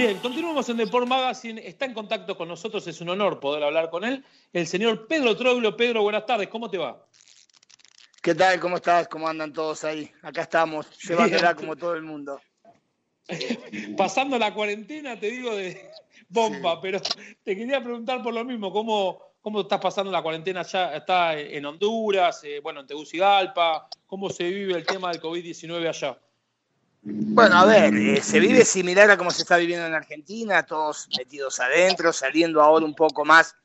Bien, continuamos en Deport Magazine. Está en contacto con nosotros, es un honor poder hablar con él. El señor Pedro Troglio. Pedro, buenas tardes, ¿cómo te va? ¿Qué tal? ¿Cómo estás? ¿Cómo andan todos ahí? Acá estamos, llevándola como todo el mundo. Pasando la cuarentena, te digo, de bomba, pero te quería preguntar por lo mismo, ¿cómo, cómo estás pasando la cuarentena allá? ¿Está en Honduras, eh, bueno, en Tegucigalpa? ¿Cómo se vive el tema del COVID-19 allá? Bueno, a ver, eh, se vive similar a como se está viviendo en Argentina, todos metidos adentro, saliendo ahora un poco más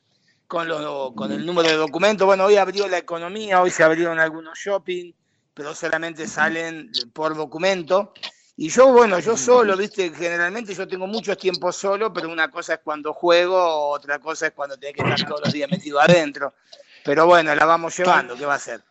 con, con el número de documentos. Bueno, hoy abrió la economía, hoy se abrieron algunos shopping, pero solamente salen por documento. Y yo, bueno, yo solo, viste, generalmente yo tengo muchos tiempos solo, pero una cosa es cuando juego, otra cosa es cuando tenés que estar todos los días metido adentro. Pero bueno, la vamos llevando, ¿qué va a ser?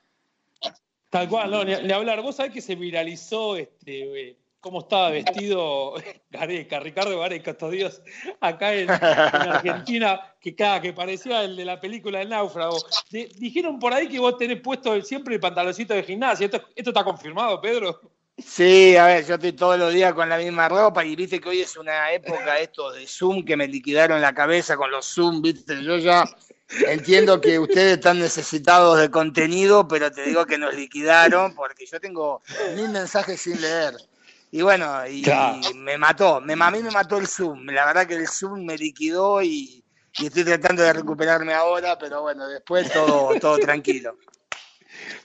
Tal cual, no, ni, hablar. Vos sabés que se viralizó este, eh, cómo estaba vestido Gareca, Ricardo Gareca estos días acá en, Argentina, que cada que parecía el de la película del náufrago. dijeron por ahí que vos tenés puesto siempre el pantaloncito de gimnasia. ¿Esto, ¿Esto está confirmado, Pedro? Sí, a ver, yo estoy todos los días con la misma ropa y viste que hoy es una época esto de Zoom que me liquidaron la cabeza con los Zoom, viste, yo ya entiendo que ustedes están necesitados de contenido, pero te digo que nos liquidaron porque yo tengo mil mensajes sin leer. Y bueno, y, me mató, me, a mí me mató el Zoom, la verdad que el Zoom me liquidó y, estoy tratando de recuperarme ahora, pero bueno, después todo, todo tranquilo.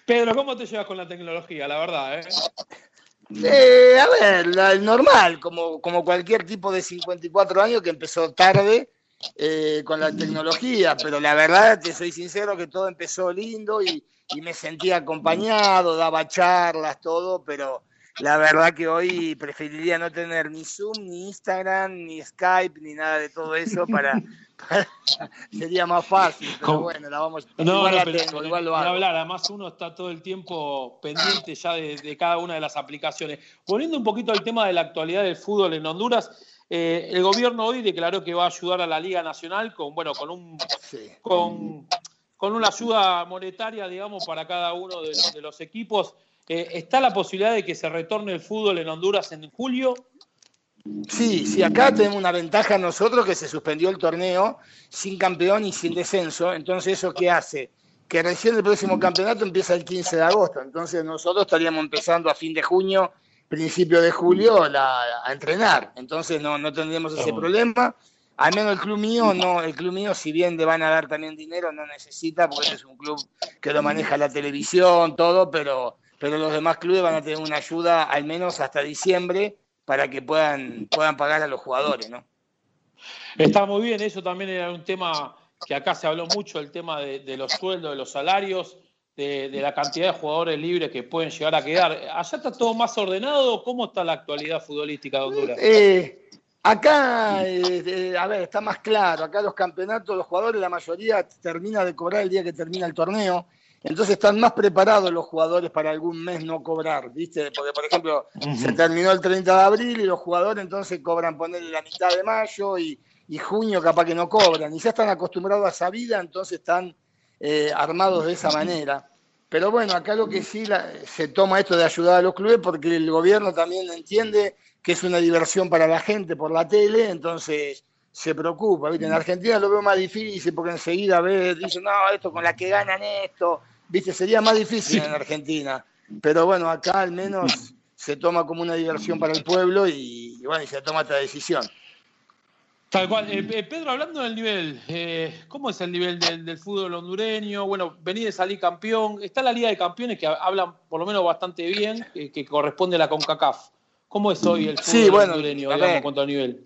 Pedro, ¿cómo te llevas con la tecnología? La verdad, ¿eh? Eh, a ver, normal, como, como cualquier tipo de 54 años que empezó tarde eh, con la tecnología, pero la verdad, te soy sincero, que todo empezó lindo y, me sentía acompañado, daba charlas, todo, pero la verdad que hoy preferiría no tener ni Zoom, ni Instagram, ni Skype, ni nada de todo eso para, sería más fácil, pero bueno, la vamos no, igual, no, igual lo hago. hablar, además uno está todo el tiempo pendiente ya de, cada una de las aplicaciones. Poniendo un poquito al tema de la actualidad del fútbol en Honduras, eh, el gobierno hoy declaró que va a ayudar a la Liga Nacional con, bueno, con un con, con, una ayuda monetaria, digamos, para cada uno de los, equipos. Eh, ¿Está la posibilidad de que se retorne el fútbol en Honduras en julio? Sí, sí, acá tenemos una ventaja nosotros que se suspendió el torneo sin campeón y sin descenso. Entonces, ¿eso qué hace? Que recién el próximo campeonato empieza el 15 de agosto. Entonces, nosotros estaríamos empezando a fin de junio, principio de julio, a entrenar. Entonces, no, no tendríamos ese problema. Al menos el club mío, no, el club mío, si bien le van a dar también dinero, no necesita, porque es un club que lo maneja la televisión, todo, pero, pero los demás clubes van a tener una ayuda al menos hasta diciembre para que puedan, puedan pagar a los jugadores, ¿no? Está muy bien, eso también era un tema que acá se habló mucho, el tema de, los sueldos, de los salarios, de, la cantidad de jugadores libres que pueden llegar a quedar. ¿Allá está todo más ordenado? ¿Cómo está la actualidad futbolística de Honduras? Eh, acá, eh, a ver, está más claro. Acá los campeonatos, los jugadores, la mayoría termina de cobrar el día que termina el torneo. Entonces están más preparados los jugadores para algún mes no cobrar, ¿viste? Porque, por ejemplo, se terminó el 30 de abril y los jugadores entonces cobran ponerle la mitad de mayo y, junio capaz que no cobran. Y ya están acostumbrados a esa vida, entonces están eh, armados de esa manera. Pero bueno, acá lo que sí se toma esto de ayudar a los clubes porque el gobierno también entiende que es una diversión para la gente por la tele, entonces se preocupa. ¿viste? En Argentina lo veo más difícil porque enseguida ve, dicen, no, esto con la que ganan esto, ¿viste? Sería más difícil en Argentina. Pero bueno, acá al menos se toma como una diversión para el pueblo y, bueno, y se toma esta decisión. Tal cual. Eh, eh, Pedro, hablando del nivel, eh, ¿cómo es el nivel del, fútbol hondureño? Bueno, venís de salir campeón. Está la Liga de Campeones que hablan por lo menos bastante bien, que corresponde a la CONCACAF. ¿Cómo es hoy el fútbol hondureño, en cuanto a nivel?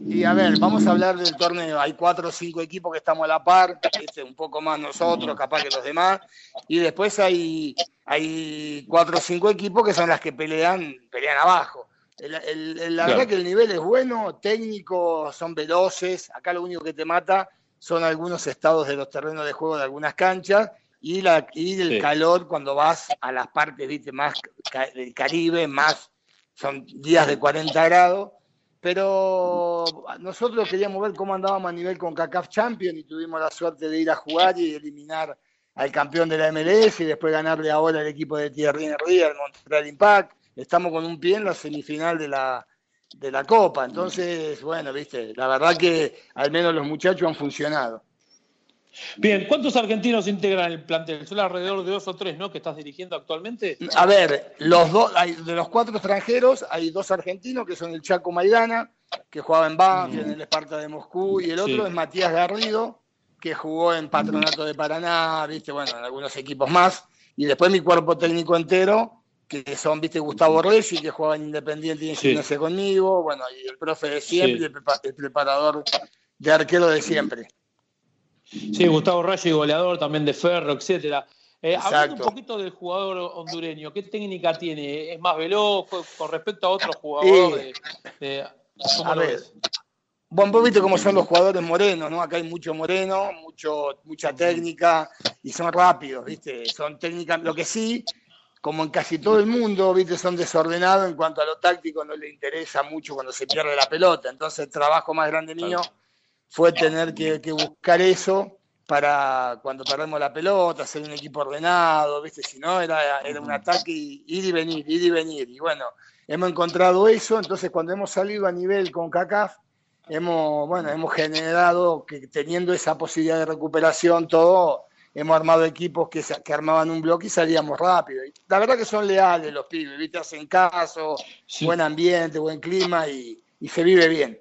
Y a ver, vamos a hablar del torneo. Hay cuatro o cinco equipos que estamos a la par, un poco más nosotros, capaz que los demás. Y después hay, hay cuatro o cinco equipos que son las que pelean, pelean abajo. La verdad que el nivel es bueno, técnicos son veloces. Acá lo único que te mata son algunos estados de los terrenos de juego de algunas canchas y, la, y el calor cuando vas a las partes ¿viste? más del Caribe, más son días de 40 grados pero nosotros queríamos ver cómo andábamos a nivel con CACAF Champions y tuvimos la suerte de ir a jugar y eliminar al campeón de la MLS y después ganarle ahora al equipo de Thierry Henry, al Montreal Impact. Estamos con un pie en la semifinal de la, de la Copa. Entonces, bueno, viste, la verdad que al menos los muchachos han funcionado. Bien, ¿cuántos argentinos integran el plantel? Son alrededor de dos o tres, ¿no? Que estás dirigiendo actualmente. A ver, los dos, de los cuatro extranjeros, hay dos argentinos que son el Chaco Maidana, que jugaba en Banfield, en el Esparta de Moscú, y el otro es Matías Garrido, que jugó en Patronato de Paraná, viste, bueno, en algunos equipos más. Y después mi cuerpo técnico entero, que son, viste, Gustavo Reyes, que jugaba en Independiente y en conmigo, bueno, y el profe de siempre, el, preparador de arquero de siempre. Sí, Gustavo Reyes, goleador también de Ferro, etcétera. Eh, hablando un poquito del jugador hondureño, ¿qué técnica tiene? ¿Es más veloz con respecto a otros jugadores? a ver, vos viste cómo son los jugadores morenos, ¿no? Acá hay mucho moreno, mucho, mucha técnica y son rápidos, ¿viste? Son técnicas, lo que sí, como en casi todo el mundo, viste, son desordenados en cuanto a lo táctico, no les interesa mucho cuando se pierde la pelota. Entonces el trabajo más grande mío fue tener que, buscar eso para cuando perdemos la pelota, hacer un equipo ordenado, viste, si no era, era un ataque y ir y venir, ir y venir. Y bueno, hemos encontrado eso, entonces cuando hemos salido a nivel con CACAF, hemos, bueno, hemos generado que teniendo esa posibilidad de recuperación, todo, hemos armado equipos que, que armaban un bloque y salíamos rápido. la verdad que son leales los pibes, ¿viste? hacen caso, buen ambiente, buen clima y, se vive bien.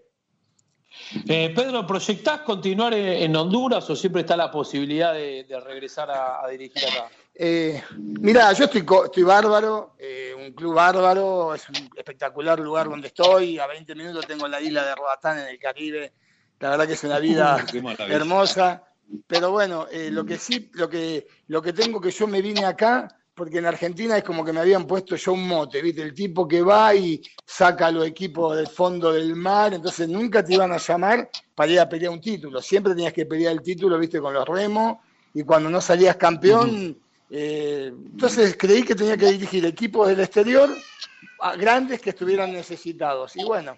Eh, Pedro, ¿proyectás continuar en, Honduras o siempre está la posibilidad de, regresar a, dirigir acá? Eh, mirá, yo estoy, estoy bárbaro, eh, un club bárbaro, es un espectacular lugar donde estoy, a 20 minutos tengo la isla de Roatán en el Caribe, la verdad que es una vida hermosa. Pero bueno, eh, lo que sí, lo que, lo que tengo que yo me vine acá, porque en Argentina es como que me habían puesto yo un mote, ¿viste? El tipo que va y saca a los equipos del fondo del mar, entonces nunca te iban a llamar para ir a pelear un título, siempre tenías que pelear el título, ¿viste? Con los remos, y cuando no salías campeón, eh, entonces creí que tenía que dirigir equipos del exterior grandes que estuvieran necesitados. Y bueno,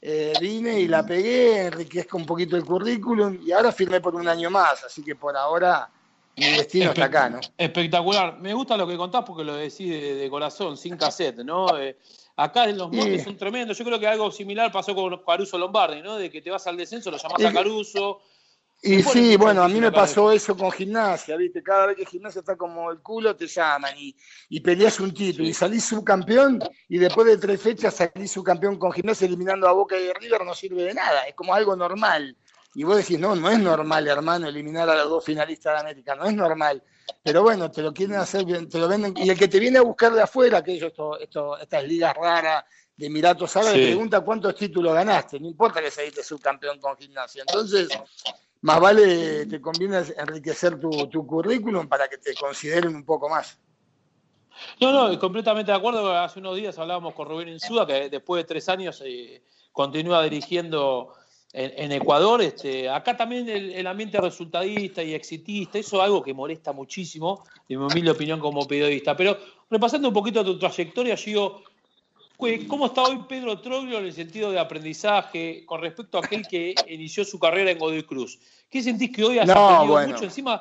eh, vine y la pegué, enriquezco un poquito el currículum y ahora firmé por un año más, así que por ahora mi destino está acá, ¿no? Espectacular. Me gusta lo que contás porque lo decís de, corazón, sin cassette, ¿no? Eh, acá en los montes son tremendos. Yo creo que algo similar pasó con Caruso Lombardi, ¿no? De que te vas al descenso, lo llamás a Caruso, y sí, bueno, a mí me pasó eso con gimnasia, ¿viste? Cada vez que gimnasia está como el culo, te llaman y, y peleas un título y salís subcampeón y después de tres fechas salís subcampeón con gimnasia eliminando a Boca y River, no sirve de nada, es como algo normal. Y vos decís, no, no es normal, hermano, eliminar a los dos finalistas de América, no es normal. Pero bueno, te lo quieren hacer te lo venden. Y el que te viene a buscar de afuera, esto, esto, estas ligas raras de Emiratos Árabes, le pregunta cuántos títulos ganaste, no importa que saliste subcampeón con gimnasia. Entonces, más vale te conviene enriquecer tu, currículum para que te consideren un poco más. No, no, completamente de acuerdo. Hace unos días hablábamos con Rubén Insúa, que después de tres años eh, continúa dirigiendo en, Ecuador. Este, acá también el, ambiente resultadista y exitista, eso es algo que molesta muchísimo, en mi humilde opinión como periodista. Pero repasando un poquito tu trayectoria, Gio, ¿Cómo está hoy Pedro Troglio en el sentido de aprendizaje con respecto a aquel que inició su carrera en Godoy Cruz? ¿Qué sentís que hoy has aprendido mucho encima?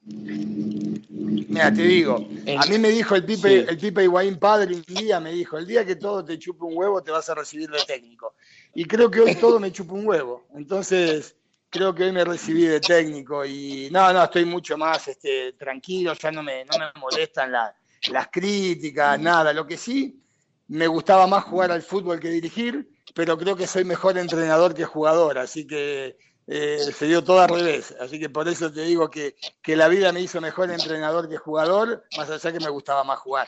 Mira, te digo, a mí me dijo el Pipe, el Pipe Higuaín padre un día, me dijo, el día que todo te chupe un huevo te vas a recibir de técnico. Y creo que hoy todo me chupa un huevo. Entonces, creo que hoy me recibí de técnico y no, no, estoy mucho más este, tranquilo, ya no me, no me molestan las críticas, nada. Lo que sí, me gustaba más jugar al fútbol que dirigir, pero creo que soy mejor entrenador que jugador, así que eh, se dio todo al revés. Así que por eso te digo que, la vida me hizo mejor entrenador que jugador, más allá que me gustaba más jugar.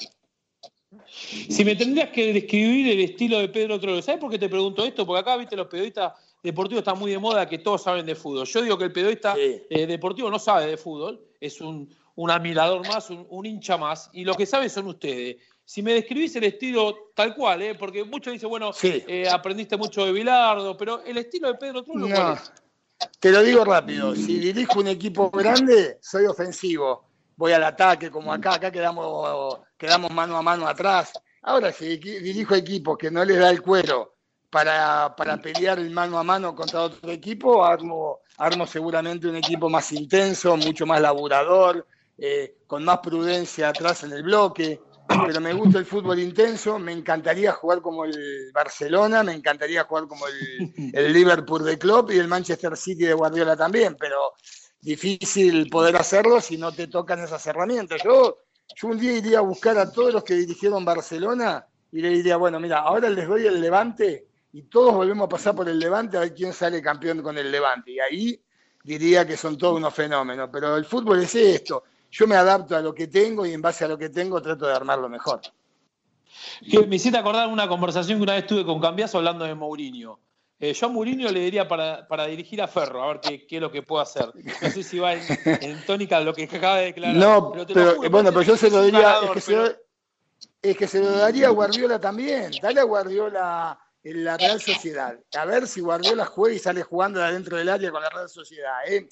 Si me tendrías que describir el estilo de Pedro Troglio, ¿sabes por qué te pregunto esto? Porque acá, viste, los periodistas deportivos están muy de moda que todos saben de fútbol. Yo digo que el periodista eh, deportivo no sabe de fútbol, es un, admirador más, un, un hincha más, y lo que sabe son ustedes si me describís el estilo tal cual, ¿eh? porque muchos dicen, bueno, eh, aprendiste mucho de Bilardo, pero el estilo de Pedro Trullo, no. Te lo digo rápido, si dirijo un equipo grande, soy ofensivo. Voy al ataque, como acá, acá quedamos, quedamos mano a mano atrás. Ahora, si dirijo equipos que no les da el cuero para, pelear el mano a mano contra otro equipo, armo, armo seguramente un equipo más intenso, mucho más laburador, eh, con más prudencia atrás en el bloque. Pero me gusta el fútbol intenso, me encantaría jugar como el Barcelona, me encantaría jugar como el, el Liverpool de Klopp y el Manchester City de Guardiola también, pero difícil poder hacerlo si no te tocan esas herramientas. Yo, yo un día iría a buscar a todos los que dirigieron Barcelona y le diría, bueno, mira, ahora les doy el Levante y todos volvemos a pasar por el Levante a ver quién sale campeón con el Levante. Y ahí diría que son todos unos fenómenos. Pero el fútbol es esto. Yo me adapto a lo que tengo y en base a lo que tengo trato de armarlo mejor. me hiciste acordar una conversación que una vez tuve con Cambiaso hablando de Mourinho. Eh, yo a Mourinho le diría para, dirigir a Ferro, a ver qué, qué, es lo que puedo hacer. No sé si va en, tónica lo que acaba de declarar. No, pero, bueno, pero yo se lo diría, es, que se es que se lo daría a Guardiola también. Dale a Guardiola en la Real Sociedad. A ver si Guardiola juega y sale jugando de adentro del área con la Real Sociedad. ¿eh?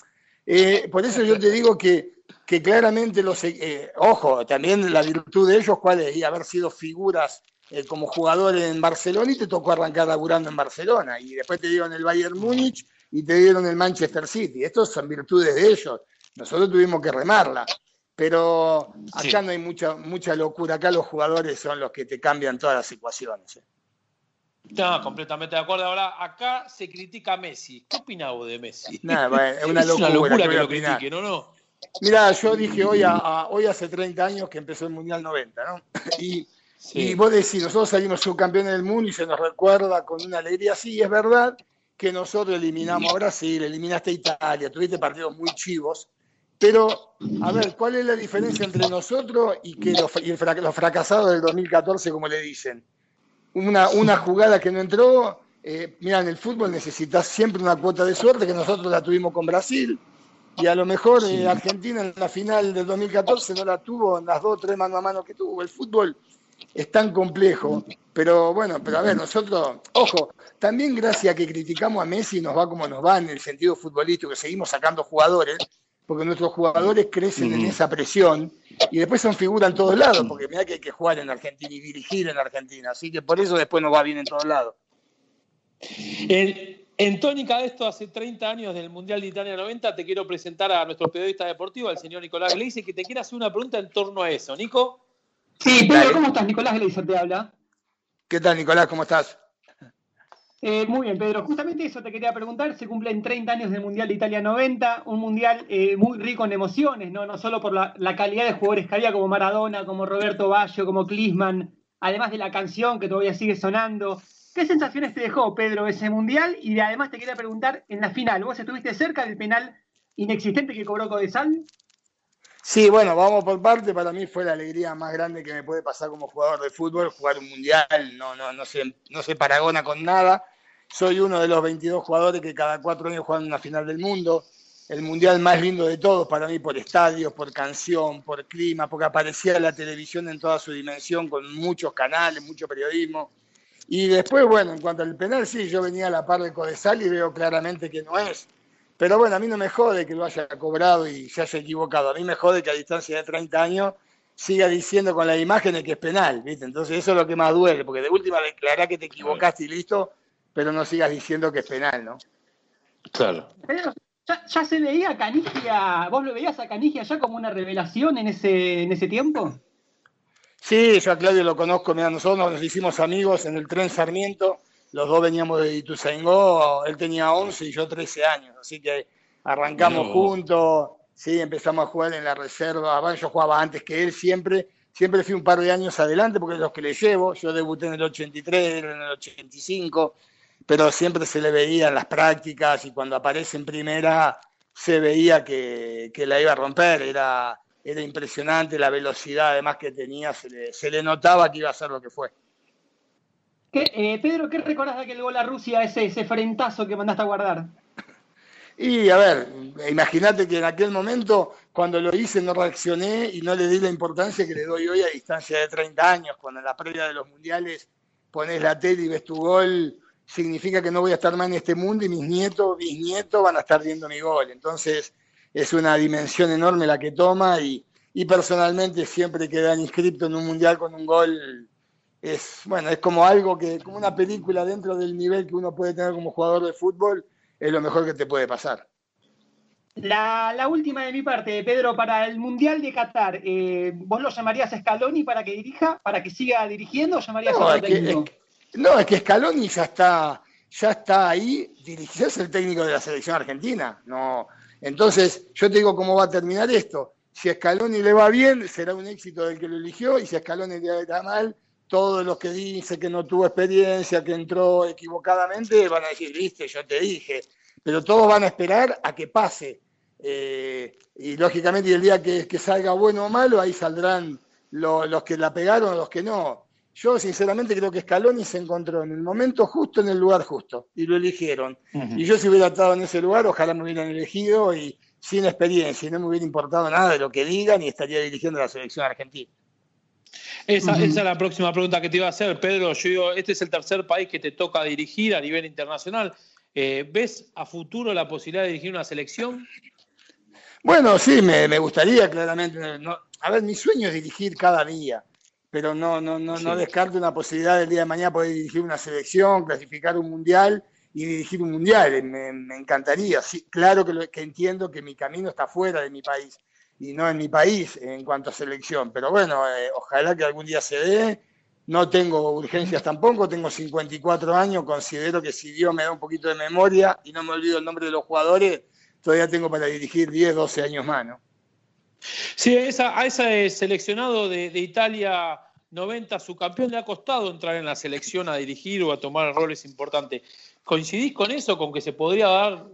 Eh, por eso yo te digo que, que claramente los... ojo, también la virtud de ellos, ¿cuál es? Y haber sido figuras eh, como jugador en Barcelona y te tocó arrancar laburando en Barcelona. Y después te dieron el Bayern Múnich y te dieron el Manchester City. Estos son virtudes de ellos. Nosotros tuvimos que remarla. Pero acá no hay mucha, mucha locura. Acá los jugadores son los que te cambian todas las ecuaciones. ¿eh? No, completamente de acuerdo. Ahora, acá se critica a Messi. ¿Qué opinás de Messi? es una locura, que lo critiquen, ¿no? no? Mirá, yo dije hoy, hoy hace 30 años que empezó el Mundial 90, ¿no? Y y vos decís, nosotros salimos subcampeones del mundo y se nos recuerda con una alegría. Sí, es verdad que nosotros eliminamos a Brasil, eliminaste a Italia, tuviste partidos muy chivos, pero, a ver, ¿cuál es la diferencia entre nosotros y, que los, los fracasados del 2014, como le dicen? Una, una jugada que no entró, eh, mira, en el fútbol necesitas siempre una cuota de suerte, que nosotros la tuvimos con Brasil, y a lo mejor eh, Argentina en la final del 2014 no la tuvo en las dos o tres mano a mano que tuvo. El fútbol es tan complejo. Pero bueno, pero a ver, nosotros, ojo, también gracias a que criticamos a Messi nos va como nos va en el sentido futbolístico, que seguimos sacando jugadores, porque nuestros jugadores crecen en esa presión y después son figuras en todos lados, porque mira que hay que jugar en Argentina y dirigir en Argentina, así que por eso después nos va bien en todos lados. En tónica de esto, hace 30 años del Mundial de Italia 90, te quiero presentar a nuestro periodista deportivo, al señor Nicolás Gleisi, que te quiere hacer una pregunta en torno a eso. Nico. Sí, Pedro, ¿cómo estás? Nicolás Gleiser te habla. ¿Qué tal, Nicolás? ¿Cómo estás? Eh, muy bien, Pedro. Justamente eso te quería preguntar. Se cumplen 30 años del Mundial de Italia 90, un Mundial eh, muy rico en emociones, ¿no? No solo por la, calidad de jugadores que había, como Maradona, como Roberto Baggio, como Klisman, además de la canción que todavía sigue sonando. ¿Qué sensaciones te dejó, Pedro, ese Mundial? Y además te quería preguntar, en la final, ¿vos estuviste cerca del penal inexistente que cobró Codesal? Sí, bueno, vamos por parte. Para mí fue la alegría más grande que me puede pasar como jugador de fútbol, jugar un mundial. No, no, no, se, no paragona con nada. Soy uno de los 22 jugadores que cada cuatro años juegan una final del mundo. El mundial más lindo de todos para mí por estadios, por canción, por clima, porque aparecía la televisión en toda su dimensión con muchos canales, mucho periodismo. Y después, bueno, en cuanto al penal, sí, yo venía a la par de Codesal y veo claramente que no es pero bueno, a mí no me jode que lo haya cobrado y se haya equivocado. A mí me jode que a distancia de 30 años siga diciendo con las imágenes que es penal, ¿viste? Entonces eso es lo que más duele, porque de última declará que te equivocaste y listo, pero no sigas diciendo que es penal, ¿no? Claro. ¿ya, se veía a Canigia, vos lo veías a Canigia ya como una revelación en ese, en ese tiempo? Sí, yo a Claudio lo conozco, mira, nosotros nos hicimos amigos en el tren Sarmiento, los dos veníamos de Ituzaingó, él tenía 11 y yo 13 años, así que arrancamos juntos, sí, empezamos a jugar en la reserva, yo jugaba antes que él siempre, siempre fui un par de años adelante porque es los que le llevo, yo debuté en el 83, en el 85, pero siempre se le veía en las prácticas y cuando aparece en primera se veía que, la iba a romper, era, era impresionante la velocidad además que tenía, se se le notaba que iba a ser lo que fue. Eh, Pedro, ¿qué recordás de aquel gol a Rusia, ese, ese frentazo que mandaste a guardar? Y a ver, imagínate que en aquel momento, cuando lo hice, no reaccioné y no le di la importancia que le doy hoy a distancia de 30 años. Cuando en la previa de los mundiales pones la tele y ves tu gol, significa que no voy a estar más en este mundo y mis nietos, bisnietos van a estar viendo mi gol. Entonces, es una dimensión enorme la que toma y, y personalmente siempre quedan inscrito en un mundial con un gol es, bueno, es como algo que, como una película dentro del nivel que uno puede tener como jugador de fútbol, es lo mejor que te puede pasar. La, última de mi parte, Pedro, para el Mundial de Qatar, eh, ¿vos lo llamarías a Scaloni para que dirija, para que siga dirigiendo o llamarías no, a otro técnico? no, es que Scaloni ya está, ya está ahí, dirigiendo, es el técnico de la selección argentina. No, entonces, yo te digo cómo va a terminar esto. Si a Scaloni le va bien, será un éxito del que lo eligió, y si a Scaloni le va mal, todos los que dicen que no tuvo experiencia, que entró equivocadamente, van a decir, viste, yo te dije. Pero todos van a esperar a que pase eh, y lógicamente, el día que, salga bueno o malo, ahí saldrán los que la pegaron o los que no. Yo sinceramente creo que Scaloni se encontró en el momento justo, en el lugar justo, y lo eligieron. Y yo si hubiera estado en ese lugar, ojalá me hubieran elegido y sin experiencia, y no me hubiera importado nada de lo que digan y estaría dirigiendo la selección argentina. Esa, es la próxima pregunta que te iba a hacer, Pedro. Yo digo, este es el tercer país que te toca dirigir a nivel internacional. Eh, ¿Ves a futuro la posibilidad de dirigir una selección? Bueno, sí, me, gustaría claramente. a ver, mi sueño es dirigir cada día, pero no, no, no, no descarto una posibilidad del día de mañana poder dirigir una selección, clasificar un mundial y dirigir un mundial. Me, encantaría. Sí, claro que, que entiendo que mi camino está fuera de mi país y no en mi país en cuanto a selección, pero bueno, eh, ojalá que algún día se dé. No tengo urgencias tampoco, tengo 54 años, considero que si Dios me da un poquito de memoria y no me olvido el nombre de los jugadores, todavía tengo para dirigir 10, 12 años más, ¿no? Sí, a ese seleccionado de, Italia 90, su campeón le ha costado entrar en la selección a dirigir o a tomar roles importantes. ¿Coincidís con eso, con que se podría dar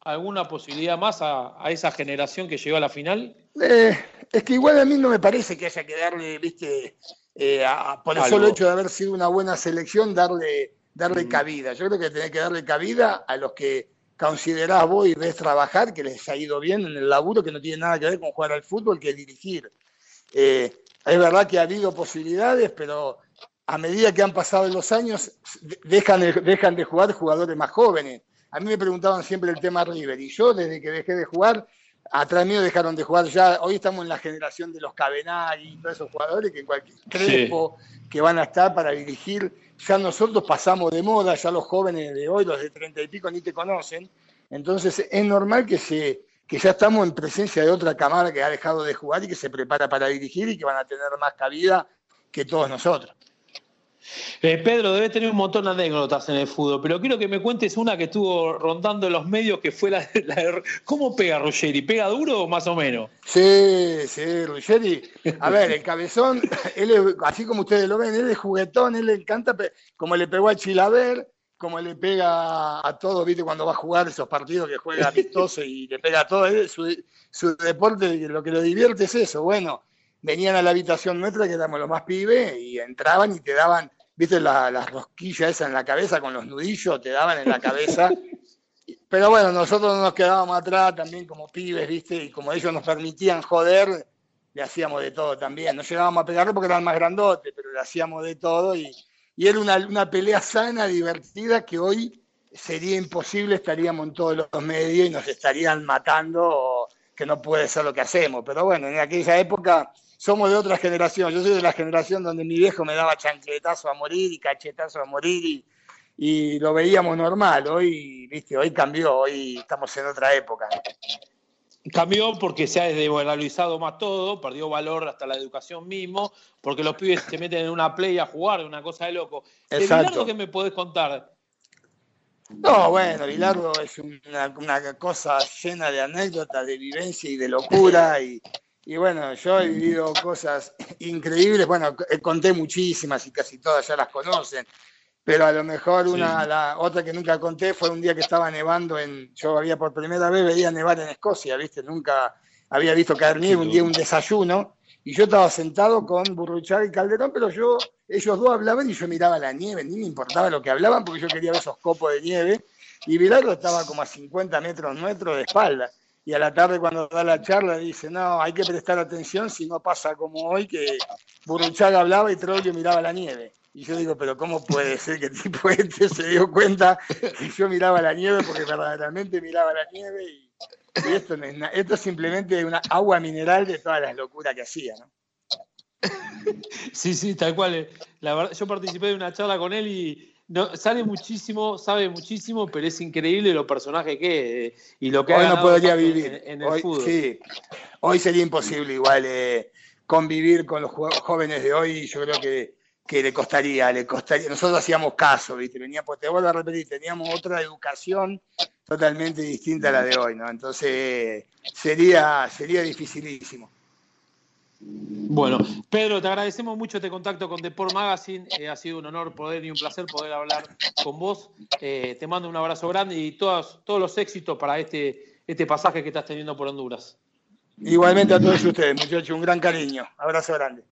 alguna posibilidad más a, esa generación que llegó a la final? Eh, es que igual a mí no me parece que haya que darle, viste, eh, por el solo hecho de haber sido una buena selección, darle, darle mm. cabida. Yo creo que tiene que darle cabida a los que considerás vos y ves trabajar, que les ha ido bien en el laburo, que no tiene nada que ver con jugar al fútbol, que dirigir. Eh, es verdad que ha habido posibilidades, pero a medida que han pasado los años, dejan de, dejan de jugar jugadores más jóvenes. A mí me preguntaban siempre el tema River, y yo desde que dejé de jugar, atrás mío dejaron de jugar ya, hoy estamos en la generación de los Cabenagui y todos esos jugadores que cualquier Crespo que van a estar para dirigir ya nosotros pasamos de moda, ya los jóvenes de hoy, los de treinta y pico, ni te conocen. Entonces es normal que, se, que ya estamos en presencia de otra cámara que ha dejado de jugar y que se prepara para dirigir y que van a tener más cabida que todos nosotros. Eh, Pedro, debe tener un montón de anécdotas en el fútbol, pero quiero que me cuentes una que estuvo rondando en los medios, que fue la, de... ¿Cómo pega Ruggeri? ¿Pega duro o más o menos? Sí, sí, Ruggeri. A ver, el cabezón, él así como ustedes lo ven, él es juguetón, él le encanta, como le pegó a Chilaver, como le pega a todos, ¿viste? Cuando va a jugar esos partidos que juega amistoso y le pega a todos. Su, su deporte, lo que lo divierte es eso. Bueno, venían a la habitación nuestra, que éramos los más pibes, y entraban y te daban viste las rosquillas esas en la cabeza con los nudillos, te daban en la cabeza. Pero bueno, nosotros no nos quedábamos atrás también como pibes, viste, y como ellos nos permitían joder, le hacíamos de todo también. No llegábamos a pegarle porque eran más grandotes, pero le hacíamos de todo y, era una, una pelea sana, divertida, que hoy sería imposible, estaríamos en todos los medios y nos estarían matando, que no puede ser lo que hacemos. Pero bueno, en aquella época somos de otra generación. Yo soy de la generación donde mi viejo me daba chancletazo a morir y cachetazo a morir y, lo veíamos normal. Hoy, viste, hoy cambió, hoy estamos en otra época. Cambió porque se ha desvalorizado más todo, perdió valor hasta la educación mismo, porque los pibes se meten en una play a jugar, una cosa de loco. Exacto. qué me podés contar? No, bueno, Bilardo es una, una, cosa llena de anécdotas, de vivencia y de locura y, y bueno, yo he vivido cosas increíbles, bueno, conté muchísimas y casi todas ya las conocen, pero a lo mejor una, la otra que nunca conté fue un día que estaba nevando en, yo había por primera vez veía nevar en Escocia, ¿viste? Nunca había visto caer nieve, un día un desayuno, y yo estaba sentado con Burruchaga y Calderón, pero yo, ellos dos hablaban y yo miraba la nieve, ni me importaba lo que hablaban porque yo quería ver esos copos de nieve, y Bilardo estaba como a 50 metros nuestros de espalda y a la tarde cuando da la charla dice, no, hay que prestar atención si no pasa como hoy, que Burruchaga hablaba y Trollio miraba la nieve. Y yo digo, pero ¿cómo puede ser que tipo este se dio cuenta que yo miraba la nieve porque verdaderamente miraba la nieve y, esto, es, esto es simplemente una agua mineral de todas las locuras que hacía, ¿no? Sí, sí, tal cual. La verdad, yo participé de una charla con él y no, sale muchísimo, sabe muchísimo, pero es increíble lo personaje que es y lo que hoy no podría vivir en, el fútbol. Sí, hoy sería imposible igual eh, convivir con los jóvenes de hoy. Yo creo que, que le costaría, le costaría. Nosotros hacíamos caso, ¿viste? Venía, pues te vuelvo a repetir, teníamos otra educación totalmente distinta a la de hoy, ¿no? Entonces sería, sería dificilísimo. Bueno, Pedro, te agradecemos mucho este contacto con Deport Magazine. Eh, ha sido un honor poder y un placer poder hablar con vos. Eh, te mando un abrazo grande y todos, todos los éxitos para este, este pasaje que estás teniendo por Honduras. Igualmente a todos ustedes, muchachos, un gran cariño. Abrazo grande.